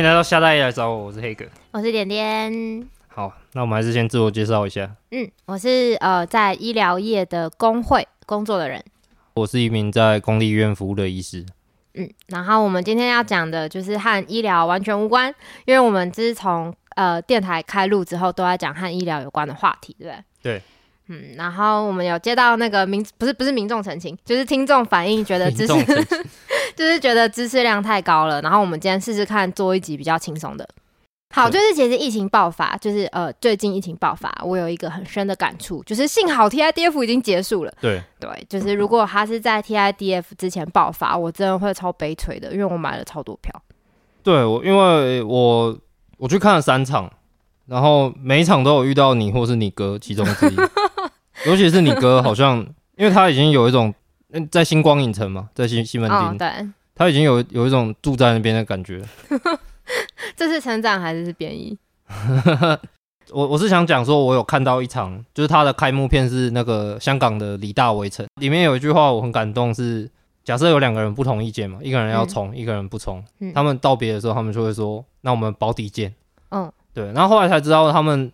迎来到夏大爷来找我，我是黑哥，我是点点。好，那我们还是先自我介绍一下。嗯，我是呃在医疗业的工会工作的人。我是一名在公立医院服务的医师。嗯，然后我们今天要讲的就是和医疗完全无关，因为我们自从呃电台开录之后，都在讲和医疗有关的话题，对不对？对。嗯，然后我们有接到那个民不是不是民众澄清，就是听众反映，觉得知识就是觉得知识量太高了。然后我们今天试试看做一集比较轻松的。好，就是其实疫情爆发，就是呃最近疫情爆发，我有一个很深的感触，就是幸好 TIDF 已经结束了。对对，就是如果他是在 TIDF 之前爆发，我真的会超悲催的，因为我买了超多票。对，我因为我我去看了三场，然后每一场都有遇到你或是你哥其中之一。尤其是你哥，好像因为他已经有一种在星光影城嘛，在西西门町，哦，对，他已经有有一种住在那边的感觉。这是成长还是是贬义？我我是想讲说，我有看到一场，就是他的开幕片是那个香港的李大围城，里面有一句话我很感动是，是假设有两个人不同意见嘛，一个人要冲，嗯，一个人不冲，嗯，他们道别的时候，他们就会说，那我们保底见。嗯，对，然后后来才知道他们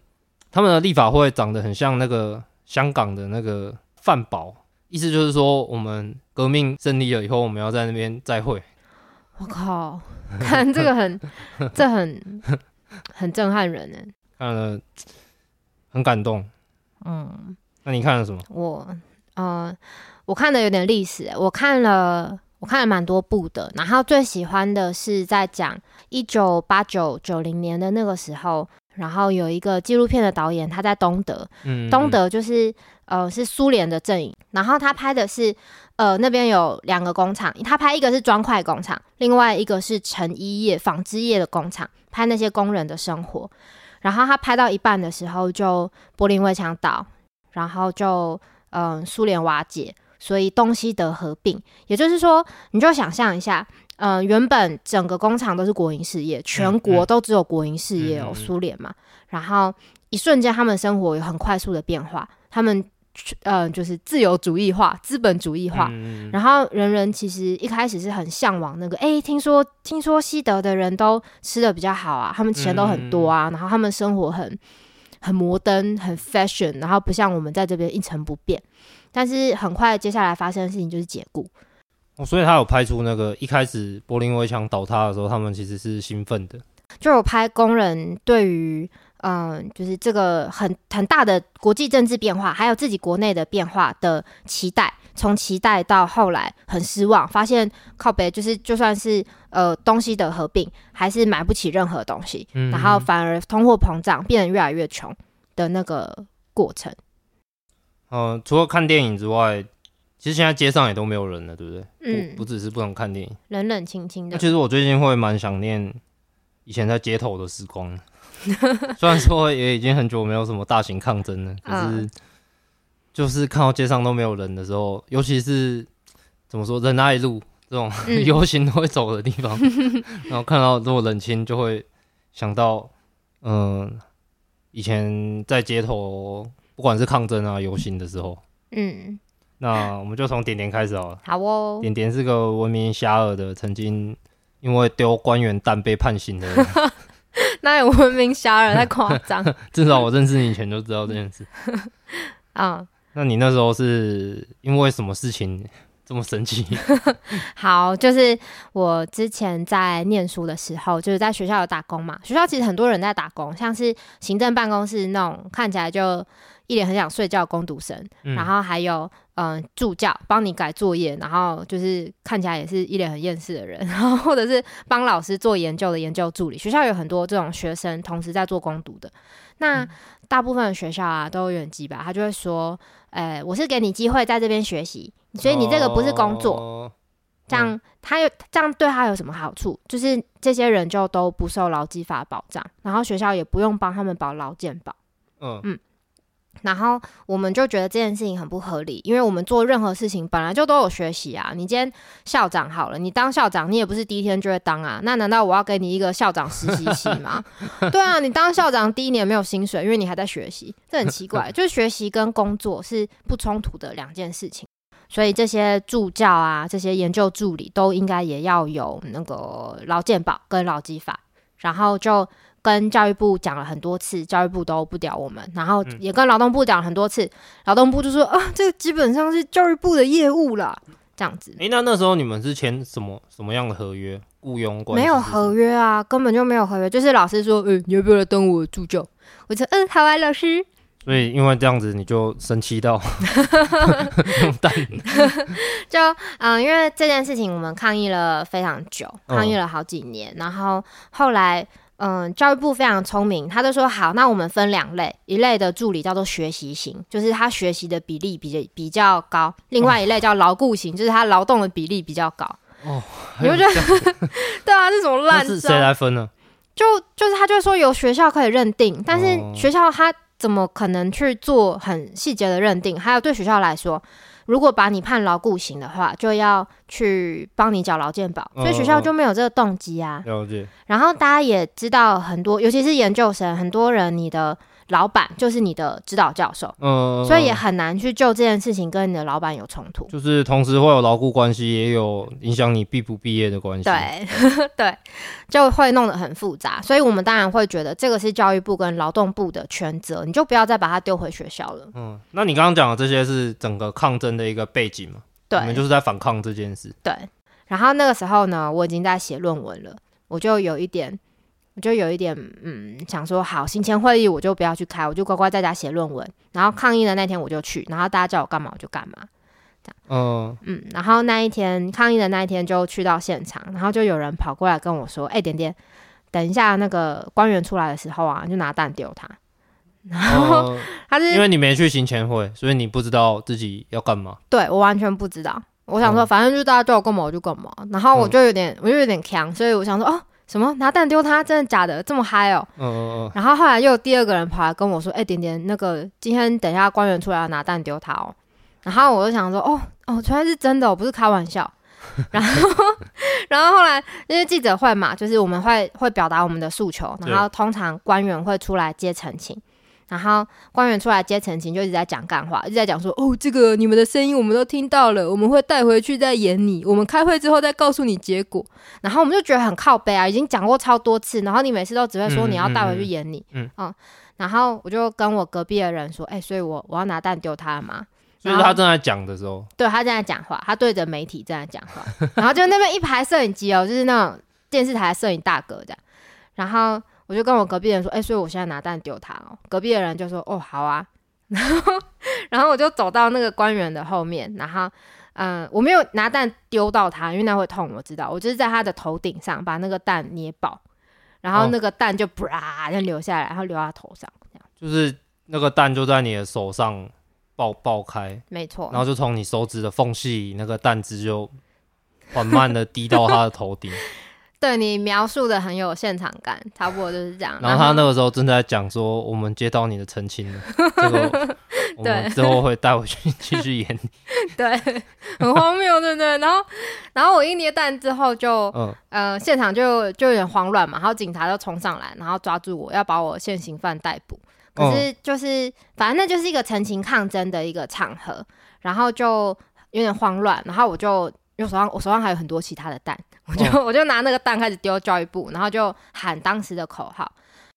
他们的立法会长得很像那个。香港的那个饭堡，意思就是说，我们革命胜利了以后，我们要在那边再会。我靠，看这个很，这很很震撼人呢。看了很感动。嗯，那你看了什么？我呃，我看的有点历史，我看了，我看了蛮多部的，然后最喜欢的是在讲一九八九九零年的那个时候。然后有一个纪录片的导演，他在东德，嗯嗯东德就是呃是苏联的阵营。然后他拍的是呃那边有两个工厂，他拍一个是砖块工厂，另外一个是成衣业、纺织业的工厂，拍那些工人的生活。然后他拍到一半的时候，就柏林围墙倒，然后就嗯、呃、苏联瓦解，所以东西德合并。也就是说，你就想象一下。嗯、呃，原本整个工厂都是国营事业，全国都只有国营事业哦，苏、嗯、联、嗯、嘛。然后一瞬间，他们生活有很快速的变化，他们呃就是自由主义化、资本主义化。嗯、然后人人其实一开始是很向往那个，哎，听说听说西德的人都吃的比较好啊，他们钱都很多啊，嗯、然后他们生活很很摩登、很 fashion，然后不像我们在这边一成不变。但是很快接下来发生的事情就是解雇。哦，所以他有拍出那个一开始柏林围墙倒塌的时候，他们其实是兴奋的，就有拍工人对于嗯、呃，就是这个很很大的国际政治变化，还有自己国内的变化的期待，从期待到后来很失望，发现靠北就是就算是呃东西的合并，还是买不起任何东西，嗯、然后反而通货膨胀，变得越来越穷的那个过程。嗯、呃，除了看电影之外。其实现在街上也都没有人了，对不对？嗯，不，不只是不能看电影，冷冷清清的。其实我最近会蛮想念以前在街头的时光，虽然说也已经很久没有什么大型抗争了，可是就是看到街上都没有人的时候，尤其是怎么说仁爱路这种游、嗯、行都会走的地方，然后看到这么冷清，就会想到嗯，以前在街头不管是抗争啊、游行的时候，嗯。那我们就从点点开始好了。好哦。点点是个闻名遐迩的，曾经因为丢官员蛋被判刑的人。那有闻名遐邇太夸张。至少我认识你以前就知道这件事。嗯。那你那时候是因为什么事情这么神奇？好，就是我之前在念书的时候，就是在学校有打工嘛。学校其实很多人在打工，像是行政办公室那种看起来就一脸很想睡觉的工读生，嗯、然后还有。嗯，助教帮你改作业，然后就是看起来也是一脸很厌世的人，然后或者是帮老师做研究的研究助理。学校有很多这种学生同时在做攻读的。那大部分的学校啊都有人机吧，他就会说，哎，我是给你机会在这边学习，所以你这个不是工作。哦、这样他有这样对他有什么好处？就是这些人就都不受劳基法保障，然后学校也不用帮他们保劳健保。嗯嗯。然后我们就觉得这件事情很不合理，因为我们做任何事情本来就都有学习啊。你今天校长好了，你当校长，你也不是第一天就会当啊。那难道我要给你一个校长实习期吗？对啊，你当校长第一年没有薪水，因为你还在学习，这很奇怪。就是学习跟工作是不冲突的两件事情，所以这些助教啊，这些研究助理都应该也要有那个劳健保跟劳基法。然后就跟教育部讲了很多次，教育部都不屌我们，然后也跟劳动部讲了很多次，劳动部就说啊，这个基本上是教育部的业务啦，这样子。哎，那那时候你们是签什么什么样的合约？雇佣关系？没有合约啊，根本就没有合约，就是老师说，嗯，你要不要来当我助教？我说，嗯，好啊，老师。所以因为这样子，你就生气到用蛋 就嗯，因为这件事情我们抗议了非常久，抗议了好几年，嗯、然后后来嗯，教育部非常聪明，他就说好，那我们分两类，一类的助理叫做学习型，就是他学习的比例比较比较高；另外一类叫牢固型，就是他劳动的比例比较高。哦，你会觉得 对啊，这种烂是谁来分呢？就就是他就说有学校可以认定，但是学校他。怎么可能去做很细节的认定？还有对学校来说，如果把你判牢固刑的话，就要去帮你缴劳健保，所以学校就没有这个动机啊。了解。然后大家也知道很多，尤其是研究生，很多人你的。老板就是你的指导教授，嗯，所以也很难去就这件事情跟你的老板有冲突，就是同时会有牢固关系，也有影响你毕不毕业的关系，对 对，就会弄得很复杂，所以我们当然会觉得这个是教育部跟劳动部的权责，你就不要再把它丢回学校了。嗯，那你刚刚讲的这些是整个抗争的一个背景嘛？对，你们就是在反抗这件事。对，然后那个时候呢，我已经在写论文了，我就有一点。我就有一点，嗯，想说好，行前会议我就不要去开，我就乖乖在家写论文。然后抗议的那天我就去，然后大家叫我干嘛我就干嘛，这样。嗯嗯。然后那一天抗议的那一天就去到现场，然后就有人跑过来跟我说：“哎、欸，点点，等一下那个官员出来的时候啊，就拿蛋丢他。”然后、嗯、他是因为你没去行前会，所以你不知道自己要干嘛。对，我完全不知道。我想说，反正就大家叫我干嘛我就干嘛。然后我就有点，我就有点强，所以我想说，哦。什么拿蛋丢他？真的假的？这么嗨哦！嗯嗯嗯。然后后来又有第二个人跑来跟我说：“哎、欸，点点，那个今天等一下官员出来要拿蛋丢他哦。”然后我就想说：“哦哦，原来是真的，我不是开玩笑。”然后然后后来因为记者会嘛，就是我们会会表达我们的诉求，然后通常官员会出来接陈情。然后官员出来接陈情，就一直在讲干话，一直在讲说：“哦，这个你们的声音我们都听到了，我们会带回去再演你。我们开会之后再告诉你结果。”然后我们就觉得很靠背啊，已经讲过超多次，然后你每次都只会说你要带回去演你，嗯，嗯，嗯，嗯，然后我就跟我隔壁的人说：“哎、欸，所以我我要拿蛋丢他嘛。”就是他正在讲的时候，对，他正在讲话，他对着媒体正在讲话，然后就那边一排摄影机哦，就是那种电视台的摄影大哥这样，然后。我就跟我隔壁人说，哎、欸，所以我现在拿蛋丢他哦。隔壁的人就说，哦，好啊。然后，然后我就走到那个官员的后面，然后，嗯、呃，我没有拿蛋丢到他，因为那会痛，我知道。我就是在他的头顶上把那个蛋捏爆，然后那个蛋就啪就流下来，然后流到他头上，这样。就是那个蛋就在你的手上爆爆开，没错。然后就从你手指的缝隙，那个蛋汁就缓慢的滴到他的头顶。对，你描述的很有现场感，差不多就是这样。然后他那个时候正在讲说，我们接到你的澄清了，这个 我们之后会带回去继续演。对，很荒谬，对不对？然后，然后我一捏蛋之后就，嗯、呃，现场就就有点慌乱嘛，然后警察就冲上来，然后抓住我要把我现行犯逮捕。可是就是，嗯、反正那就是一个陈情抗争的一个场合，然后就有点慌乱，然后我就因为手上我手上还有很多其他的蛋。我就我就拿那个蛋开始丢教育部，然后就喊当时的口号，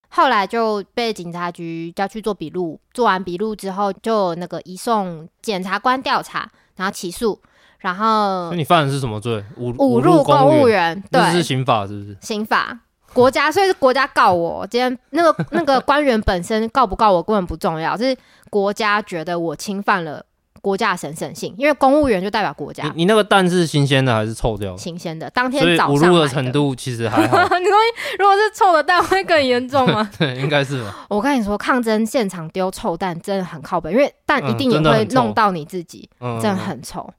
后来就被警察局叫去做笔录，做完笔录之后就那个移送检察官调查，然后起诉，然后那你犯的是什么罪？侮侮辱公务员，对，这是刑法是不是？刑法，国家，所以是国家告我，今天那个那个官员本身告不告我根本不重要，是国家觉得我侵犯了。国家神圣性，因为公务员就代表国家。你你那个蛋是新鲜的还是臭掉的？新鲜的，当天早上。的程度其实还好。你说如果是臭的蛋会更严重吗？对，应该是吧。我跟你说，抗争现场丢臭蛋真的很靠北，因为蛋一定也会弄到你自己，嗯、真的很臭。嗯、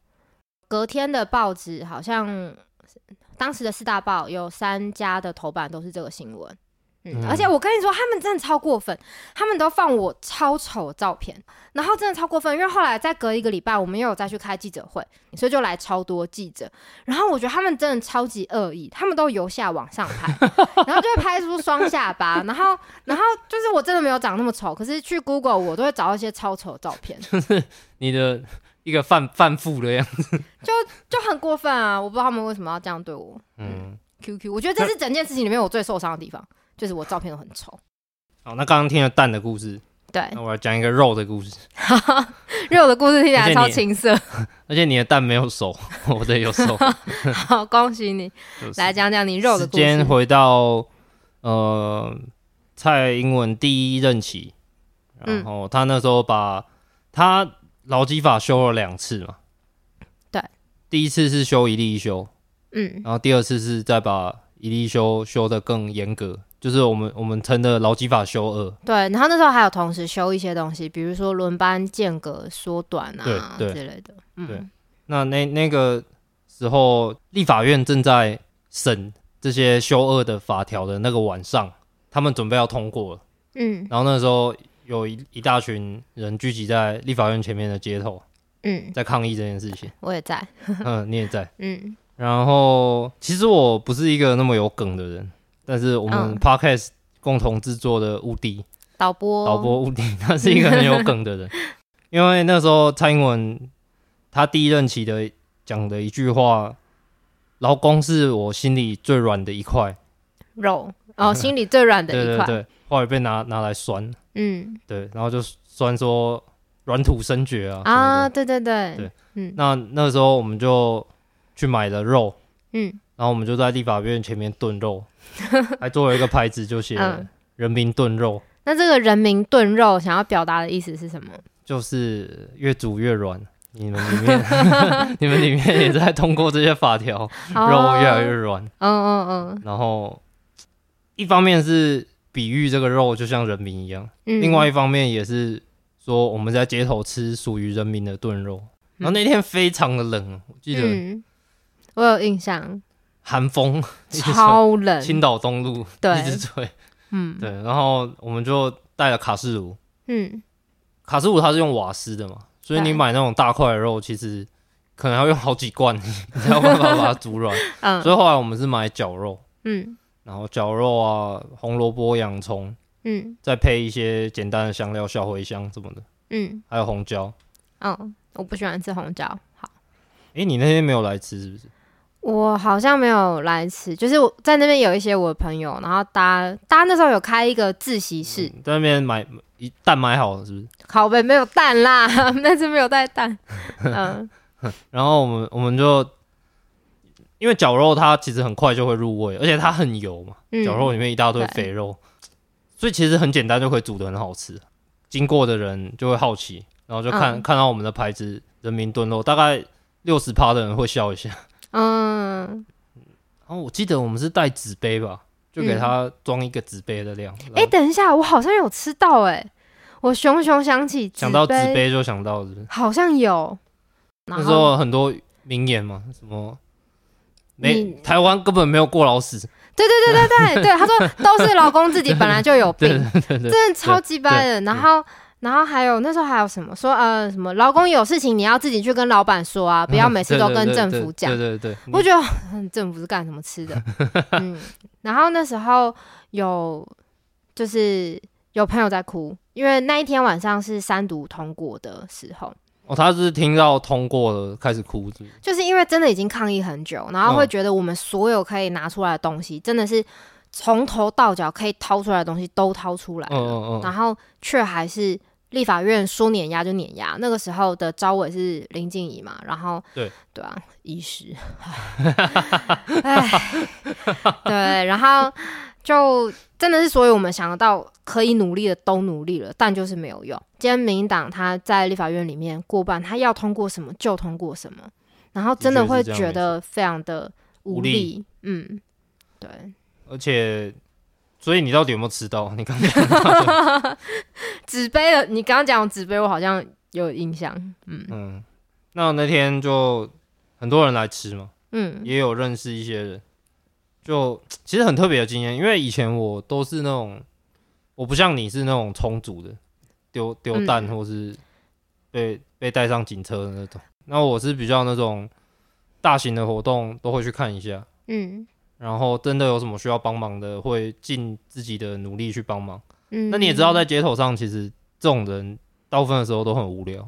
隔天的报纸好像当时的四大报有三家的头版都是这个新闻。嗯，而且我跟你说，他们真的超过分，他们都放我超丑的照片，然后真的超过分。因为后来再隔一个礼拜，我们又有再去开记者会，所以就来超多记者。然后我觉得他们真的超级恶意，他们都由下往上拍，然后就会拍出双下巴，然后然后就是我真的没有长那么丑，可是去 Google 我都会找到一些超丑的照片，就是你的一个犯犯妇的样子，就就很过分啊！我不知道他们为什么要这样对我。嗯。QQ，我觉得这是整件事情里面我最受伤的地方，就是我照片都很丑。好，那刚刚听了蛋的故事，对，那我来讲一个肉的故事。肉的故事听起来超青涩，而且你的蛋没有熟，我的有熟。好，恭喜你！就是、来讲讲你肉的故事。时间回到呃蔡英文第一任期，然后他那时候把他劳基法修了两次嘛，对，第一次是修一例一修，嗯，然后第二次是再把一例一休修得更严格。就是我们我们称的劳基法修二，对，然后那时候还有同时修一些东西，比如说轮班间隔缩短啊对对之类的。嗯，对，那那那个时候立法院正在审这些修二的法条的那个晚上，他们准备要通过了。嗯，然后那时候有一一大群人聚集在立法院前面的街头，嗯，在抗议这件事情。我也在，嗯，你也在，嗯。然后其实我不是一个那么有梗的人。但是我们 podcast 共同制作的乌迪导播。导播乌迪，他是一个很有梗的人，因为那时候蔡英文他第一任期的讲的一句话，劳工是我心里最软的一块。肉。哦，心里最软的一块，对对对，后来被拿拿来酸，嗯，对，然后就酸说软土生绝啊啊，对对对。对，嗯，那那个时候我们就去买了肉，嗯，然后我们就在立法院前面炖肉。还做了一个牌子，就写“人民炖肉”嗯。那这个“人民炖肉”想要表达的意思是什么？就是越煮越软。你们里面，你们里面也在通过这些法条，肉越来越软。嗯嗯嗯。然后，一方面是比喻这个肉就像人民一样，嗯、另外一方面也是说我们在街头吃属于人民的炖肉。然后那天非常的冷，我记得，嗯、我有印象。寒风超 冷，青岛东路对。一直吹，嗯，对，然后我们就带了卡式炉，嗯，卡式炉它是用瓦斯的嘛，所以你买那种大块的肉，其实可能要用好几罐，你才有办法把它煮软，嗯，所以后来我们是买绞肉，嗯，然后绞肉啊，红萝卜、洋葱，嗯，再配一些简单的香料，小茴香什么的，嗯，还有红椒，嗯，我不喜欢吃红椒，好，哎，你那天没有来吃是不是？我好像没有来吃，就是我在那边有一些我的朋友，然后大家大家那时候有开一个自习室，嗯、在那边买一蛋买好了，是不是？好呗没有蛋啦，那次没有带蛋。嗯，然后我们我们就因为绞肉它其实很快就会入味，而且它很油嘛，绞、嗯、肉里面一大堆肥肉，所以其实很简单就可以煮的很好吃。经过的人就会好奇，然后就看、嗯、看到我们的牌子“人民炖肉”，大概六十趴的人会笑一下。嗯，然后我记得我们是带纸杯吧，就给他装一个纸杯的量。哎、嗯，等一下，我好像有吃到哎、欸，我熊熊想起想到纸杯就想到是不是？好像有。那时候很多名言嘛，什么没台湾根本没有过劳死。对对对对对对，他说都是老公自己本来就有病，真的超级掰的。然后。然后还有那时候还有什么说呃什么劳工有事情你要自己去跟老板说啊，不要每次都跟政府讲。对对对，我觉得政府是干什么吃的？嗯。然后那时候有就是有朋友在哭，因为那一天晚上是三读通过的时候。哦，他是听到通过了开始哭，是是？就是因为真的已经抗议很久，然后会觉得我们所有可以拿出来的东西，真的是从头到脚可以掏出来的东西都掏出来了，嗯嗯嗯，然后却还是。立法院说碾压就碾压，那个时候的招委是林静怡嘛，然后对对啊，医师，哎，对，然后就真的是所以我们想得到可以努力的都努力了，但就是没有用。今天民进党他在立法院里面过半，他要通过什么就通过什么，然后真的会觉得非常的无力，无力嗯，对，而且。所以你到底有没有吃到？你刚讲 纸杯的，你刚刚讲纸杯，我好像有印象。嗯。嗯，那那天就很多人来吃嘛，嗯，也有认识一些人，就其实很特别的经验，因为以前我都是那种，我不像你是那种充足的，丢丢蛋或是被被带上警车的那种，那我是比较那种大型的活动都会去看一下，嗯。然后真的有什么需要帮忙的，会尽自己的努力去帮忙。嗯，那你也知道，在街头上，其实这种人大部分的时候都很无聊，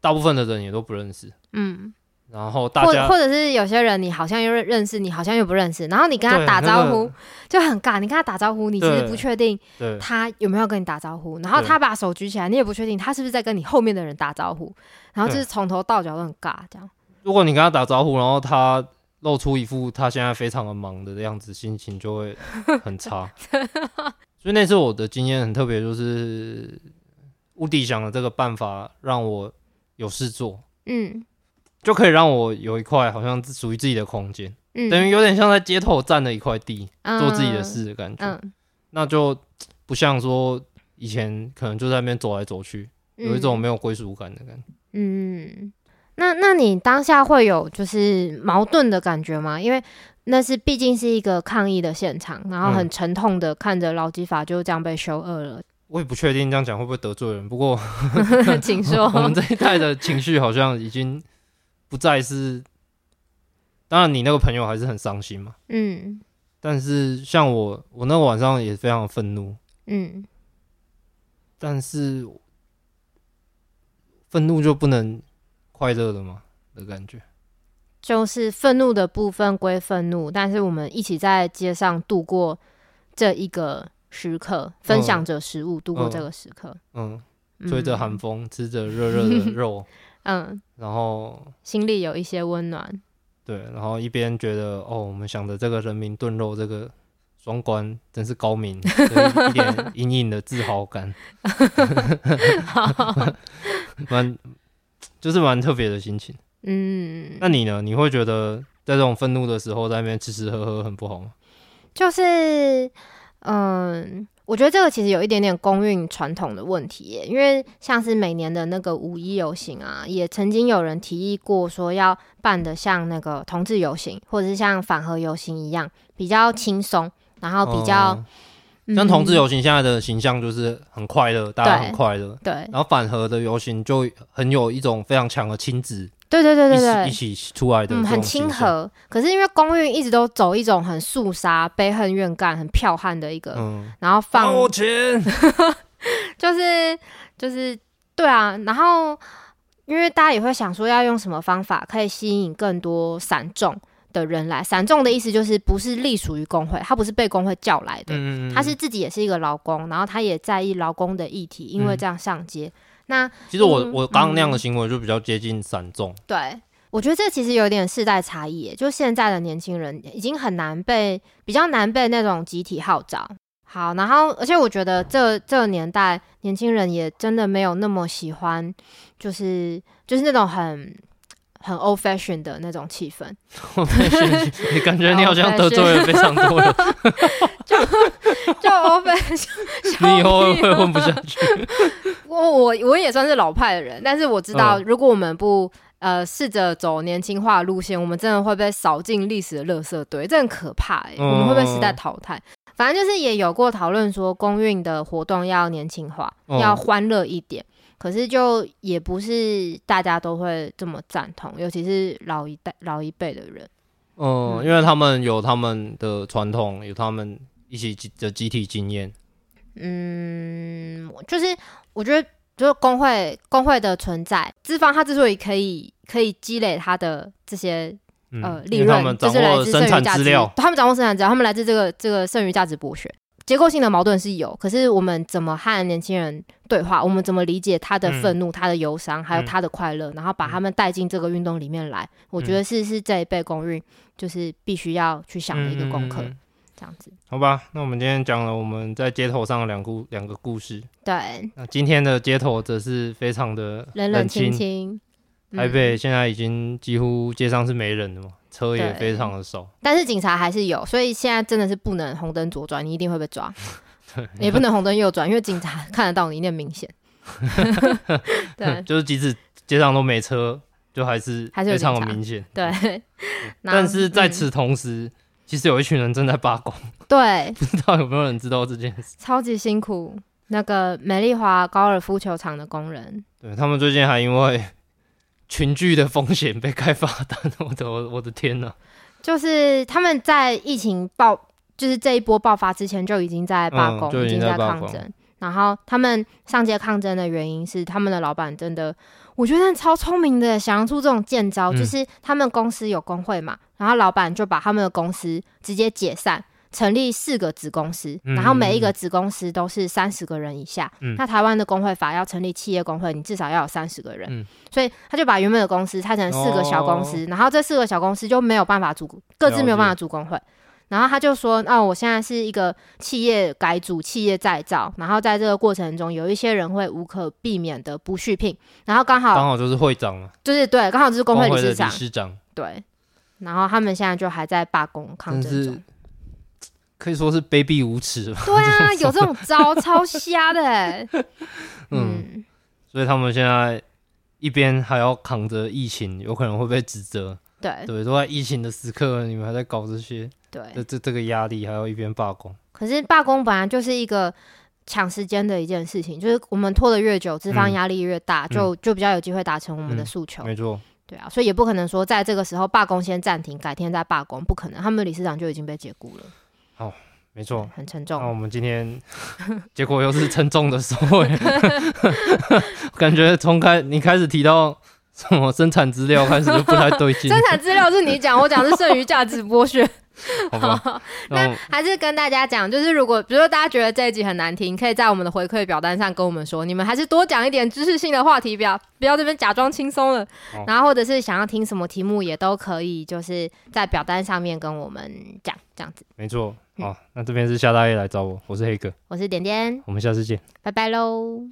大部分的人也都不认识。嗯，然后大家或或者是有些人，你好像又认认识，你好像又不认识，然后你跟他打招呼、就很尬。你跟他打招呼，你其实不确定他有没有跟你打招呼，然后他把手举起来，你也不确定他是不是在跟你后面的人打招呼，然后就是从头到脚都很尬这样。如果你跟他打招呼，然后他露出一副他现在非常的忙的样子，心情就会很差。所以那次我的经验很特别，就是乌迪想的这个办法让我有事做。嗯。就可以让我有一块好像属于自己的空间，嗯，等于有点像在街头占了一块地，嗯，做自己的事的感觉，嗯，那就不像说以前可能就在那边走来走去，嗯，有一种没有归属感的感觉。嗯，那那你当下会有就是矛盾的感觉吗？因为那是毕竟是一个抗议的现场，然后很沉痛的看着劳基法就这样被修恶了。我也不确定这样讲会不会得罪人，不过 请说，我们这一代的情绪好像已经。不再是，当然你那个朋友还是很伤心嘛。嗯，但是像我，我那个晚上也非常愤怒。嗯，但是愤怒就不能快乐的吗？的感觉，就是愤怒的部分归愤怒，但是我们一起在街上度过这一个时刻，分享着食物度过这个时刻。嗯，吹着寒风，吃着热热的肉。嗯，然后心里有一些温暖，对，然后一边觉得哦，我们想着这个人民炖肉这个双关真是高明，有一点隐隐的自豪感，蛮就是蛮特别的心情。嗯，那你呢？你会觉得在这种愤怒的时候，在那边吃吃喝喝很不好吗？就是，嗯。我觉得这个其实有一点点公运传统的问题耶，因为像是每年的那个五一游行啊，也曾经有人提议过说要办的像那个同志游行，或者是像反核游行一样比较轻松，然后比较、像同志游行现在的形象就是很快乐，大家很快乐，对，然后反核的游行就很有一种非常强的亲子。对对对对对，一起出来的，嗯，很亲和。可是因为公寓一直都走一种很肃杀、悲恨怨干、很剽悍的一个，嗯、然后放我钱，就是就是对啊。然后因为大家也会想说，要用什么方法可以吸引更多散众的人来？散众的意思就是不是隶属于工会，他不是被工会叫来的，嗯、他是自己也是一个劳工，然后他也在意劳工的议题，因为这样上街。嗯那其实我我刚刚那样的行为就比较接近散众。对，我觉得这其实有点世代差异，就现在的年轻人已经很难被比较难被那种集体号召。好，然后而且我觉得这这个年代年轻人也真的没有那么喜欢，就是就是那种很很 old fashion 的那种气氛。你感觉你好像得罪了非常多人。就就 old fashion，你以后会混不下去。我我我也算是老派的人，但是我知道，如果我们不呃试着走年轻化路线，我们真的会被扫进历史的垃圾堆，这很可怕哎、欸！我们会被时代淘汰。反正就是也有过讨论说，公运的活动要年轻化，要欢乐一点。可是就也不是大家都会这么赞同，尤其是老一代、老一辈的人。嗯，因为他们有他们的传统，有他们一起的集体经验。嗯，就是我觉得，就是工会工会的存在，资方他之所以可以可以积累他的这些、嗯、呃利润，就是来自剩余价值，他们掌握生产资料，他们来自这个这个剩余价值剥削，结构性的矛盾是有，可是我们怎么和年轻人对话，我们怎么理解他的愤怒、嗯、他的忧伤，还有他的快乐，然后把他们带进这个运动里面来，嗯、我觉得是是这一辈公运就是必须要去想的一个功课。这样子，好吧，那我们今天讲了我们在街头上的两故两个故事。对，那今天的街头则是非常的冷冷清清。台北现在已经几乎街上是没人了嘛，车也非常的少，但是警察还是有，所以现在真的是不能红灯左转，你一定会被抓。也不能红灯右转，因为警察看得到你，那明显。对，就是即使街上都没车，就还是非常的明显。对，但是在此同时。嗯其实有一群人正在罢工，对，不知道有没有人知道这件事？超级辛苦，那个美丽华高尔夫球场的工人，对，他们最近还因为群聚的风险被开罚单，我的我的天呐！就是他们在疫情爆，就是这一波爆发之前就已经在罢工，嗯、已经在抗争。然后他们上街抗争的原因是，他们的老板真的，我觉得超聪明的，想出这种剑招，嗯、就是他们公司有工会嘛，然后老板就把他们的公司直接解散。成立四个子公司，然后每一个子公司都是三十个人以下。嗯、那台湾的工会法要成立企业工会，你至少要有三十个人。嗯、所以他就把原本的公司拆成四个小公司，哦、然后这四个小公司就没有办法组，各自没有办法组工会。然后他就说：“哦，我现在是一个企业改组、企业再造，然后在这个过程中，有一些人会无可避免的不续聘，然后刚好刚好就是会长了，就是对，刚好就是工会理事长。理事长对，然后他们现在就还在罢工抗争中。”可以说是卑鄙无耻。对啊，有这种招超瞎的。嗯，嗯，所以他们现在一边还要扛着疫情，有可能会被指责。对对，都在疫情的时刻，你们还在搞这些。对，这这这个压力还要一边罢工。可是罢工本来就是一个抢时间的一件事情，就是我们拖得越久，资方压力越大，嗯、就就比较有机会达成我们的诉求。嗯、没错。对啊，所以也不可能说在这个时候罢工先暂停，改天再罢工，不可能。他们理事长就已经被解雇了。哦，没错，很沉重。那我们今天 结果又是沉重的收尾，感觉从开你开始提到什么生产资料开始就不太对劲。生产资料是你讲，我讲是剩余价值剥削。好吧，那还是跟大家讲，就是如果比如说大家觉得这一集很难听，可以在我们的回馈表单上跟我们说，你们还是多讲一点知识性的话题，不要不要这边假装轻松了。哦、然后或者是想要听什么题目，也都可以，就是在表单上面跟我们讲，这样子。没错，好，嗯、那这边是夏大爷来找我，我是黑哥，我是点点，我们下次见，拜拜喽。